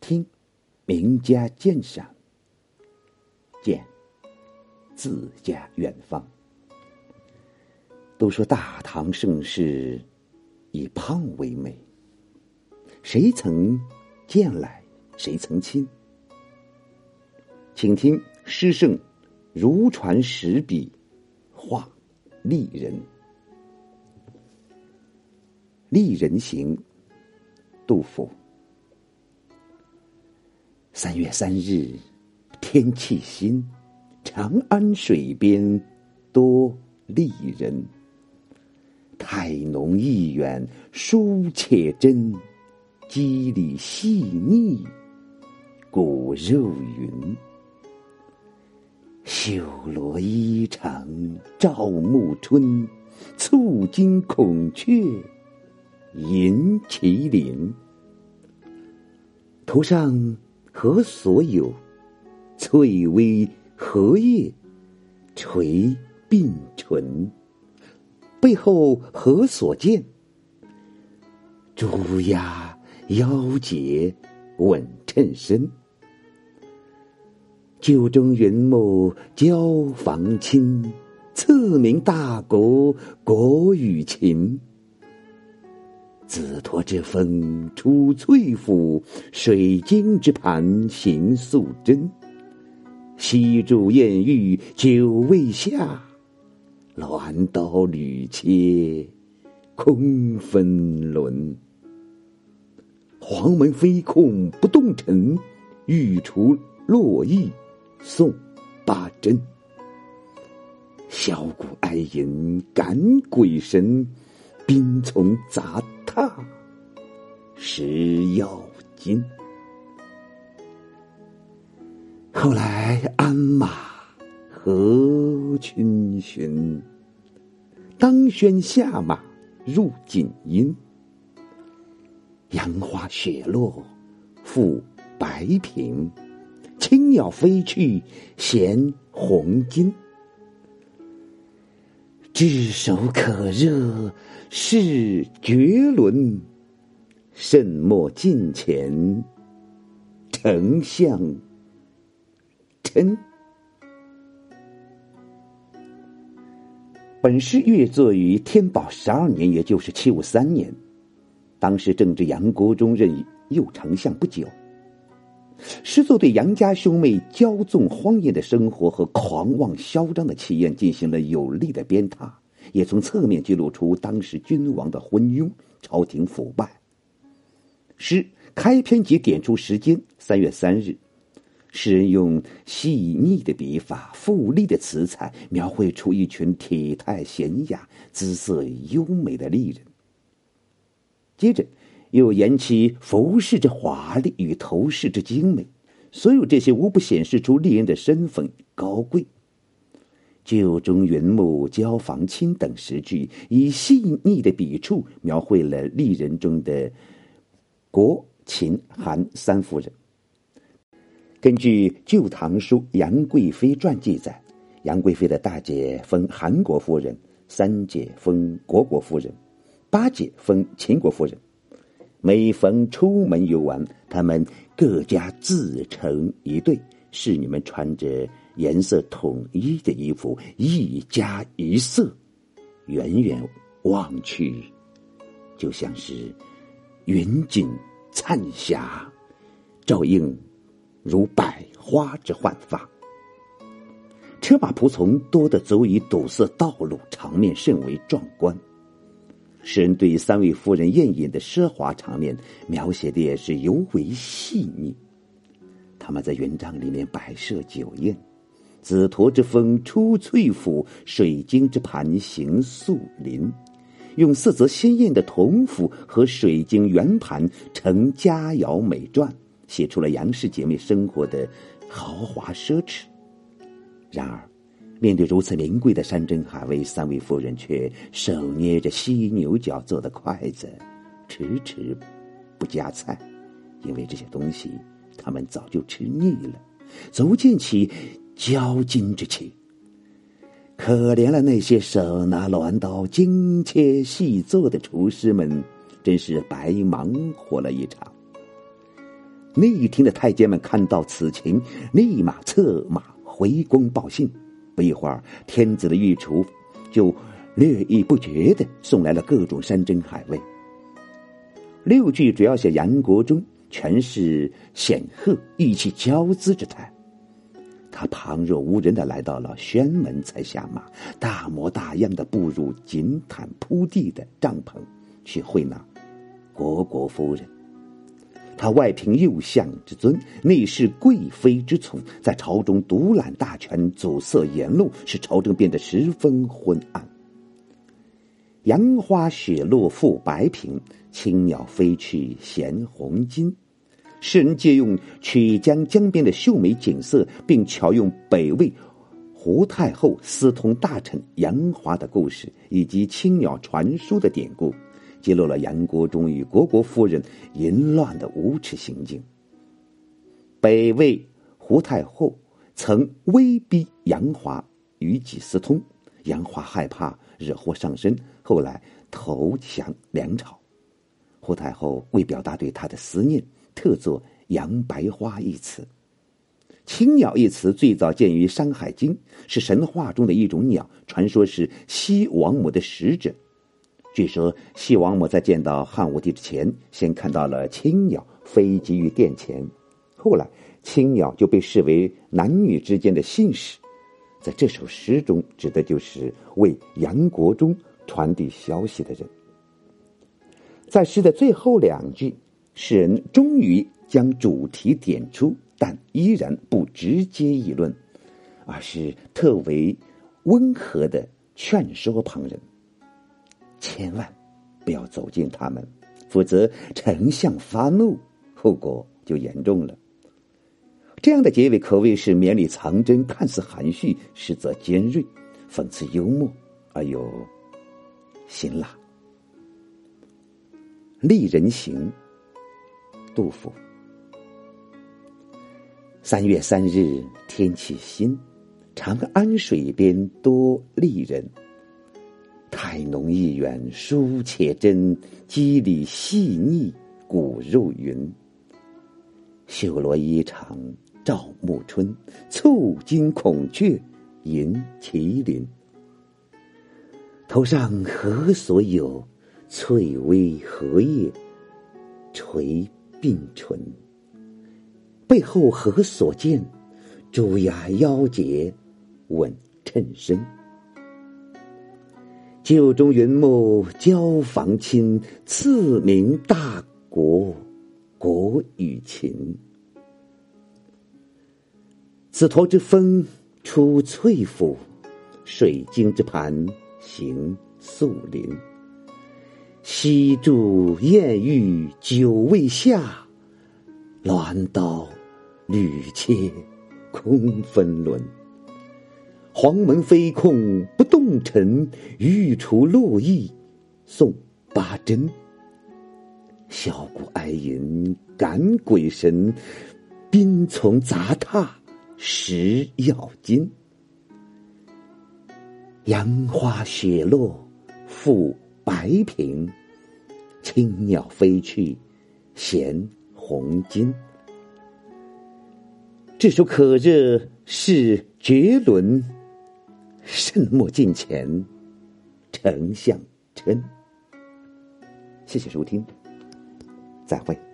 听名家鉴赏，见自家远方。都说大唐盛世以胖为美，谁曾见来谁曾亲？请听诗圣如传十笔画丽人，丽人行，杜甫。三月三日，天气新，长安水边多丽人。态浓意远，书且真，肌理细腻，骨肉匀。绣罗衣裳照暮春，簇金孔雀迎麒麟。头上何所有？翠微荷叶垂鬓唇。背后何所见？朱鸦腰结稳衬身。酒中云木交房亲，赐名大国国与秦。紫驼之峰出翠府，水晶之盘行素贞。西柱艳玉久未下。鸾刀缕切空分轮，黄门飞控不动尘，玉除洛邑送八珍。箫鼓哀吟感鬼神，兵从杂沓食妖精。后来鞍马。何群寻？当轩下马入锦阴。杨花雪落覆白苹，青鸟飞去衔红巾。炙手可热是绝伦，慎莫近前丞相臣。本诗阅作于天宝十二年，也就是七五三年。当时正值杨国忠任右丞相不久。诗作对杨家兄妹骄纵荒野的生活和狂妄嚣张的气焰进行了有力的鞭挞，也从侧面记录出当时君王的昏庸、朝廷腐败。诗开篇即点出时间：三月三日。诗人用细腻的笔法、富丽的词彩，描绘出一群体态娴雅、姿色优美的丽人。接着，又言其服饰之华丽与头饰之精美，所有这些无不显示出丽人的身份高贵。旧中云木交房亲等诗句，以细腻的笔触描绘了丽人中的国、秦、韩三夫人。根据《旧唐书·杨贵妃传》记载，杨贵妃的大姐封韩国夫人，三姐封虢国夫人，八姐封秦国夫人。每逢出门游玩，他们各家自成一队，侍女们穿着颜色统一的衣服，一家一色，远远望去，就像是云锦灿霞，照映。如百花之焕发，车马仆从多得足以堵塞道路，场面甚为壮观。诗人对三位夫人宴饮的奢华场面描写的也是尤为细腻。他们在园帐里面摆设酒宴，紫驼之峰出翠府，水晶之盘行素林，用色泽鲜艳的铜斧和水晶圆盘成佳肴美馔。写出了杨氏姐妹生活的豪华奢侈。然而，面对如此名贵的山珍海味，三位夫人却手捏着犀牛角做的筷子，迟迟不夹菜，因为这些东西他们早就吃腻了，足见其骄矜之气。可怜了那些手拿鸾刀精切细作的厨师们，真是白忙活了一场。内廷的太监们看到此情，立马策马回宫报信。一会儿，天子的御厨就络绎不绝的送来了各种山珍海味。六句主要写杨国忠，全是显赫、意气骄恣之态。他旁若无人的来到了宣门，才下马，大模大样的步入锦毯铺地的帐篷，去会那国国夫人。他外凭右相之尊，内侍贵妃之宠，在朝中独揽大权，阻塞言路，使朝政变得十分昏暗。杨花雪落覆白萍，青鸟飞去衔红巾。世人借用曲江江边的秀美景色，并巧用北魏胡太后私通大臣杨华的故事，以及青鸟传书的典故。揭露了杨国忠与虢国夫人淫乱的无耻行径。北魏胡太后曾威逼杨华与己私通，杨华害怕惹祸上身，后来投降梁朝。胡太后为表达对他的思念，特作“杨白花”一词。青鸟一词最早见于《山海经》，是神话中的一种鸟，传说是西王母的使者。据说西王母在见到汉武帝之前，先看到了青鸟飞集于殿前，后来青鸟就被视为男女之间的信使，在这首诗中指的就是为杨国忠传递消息的人。在诗的最后两句，诗人终于将主题点出，但依然不直接议论，而是特为温和的劝说旁人。千万不要走近他们，否则丞相发怒，后果就严重了。这样的结尾可谓是绵里藏针，看似含蓄，实则尖锐，讽刺幽默而又辛辣。《丽人行》杜甫。三月三日天气新，长安水边多丽人。态浓意远，书且真；肌理细腻，骨肉匀。绣罗衣裳照暮春，簇金孔雀迎麒麟。头上何所有？翠微荷叶垂鬓唇。背后何所见？朱牙腰节稳衬身。旧中云木交房亲，赐名大国国与秦。此驼之峰出翠府，水晶之盘行素林。西柱艳玉久未下，鸾刀屡切空分轮。黄门飞控不动尘，御厨落意送八珍。箫鼓哀吟感鬼神，宾从杂沓食咬金。杨花雪落覆白萍，青鸟飞去衔红巾。这首可热是绝伦。慎莫近前，丞相称。谢谢收听，再会。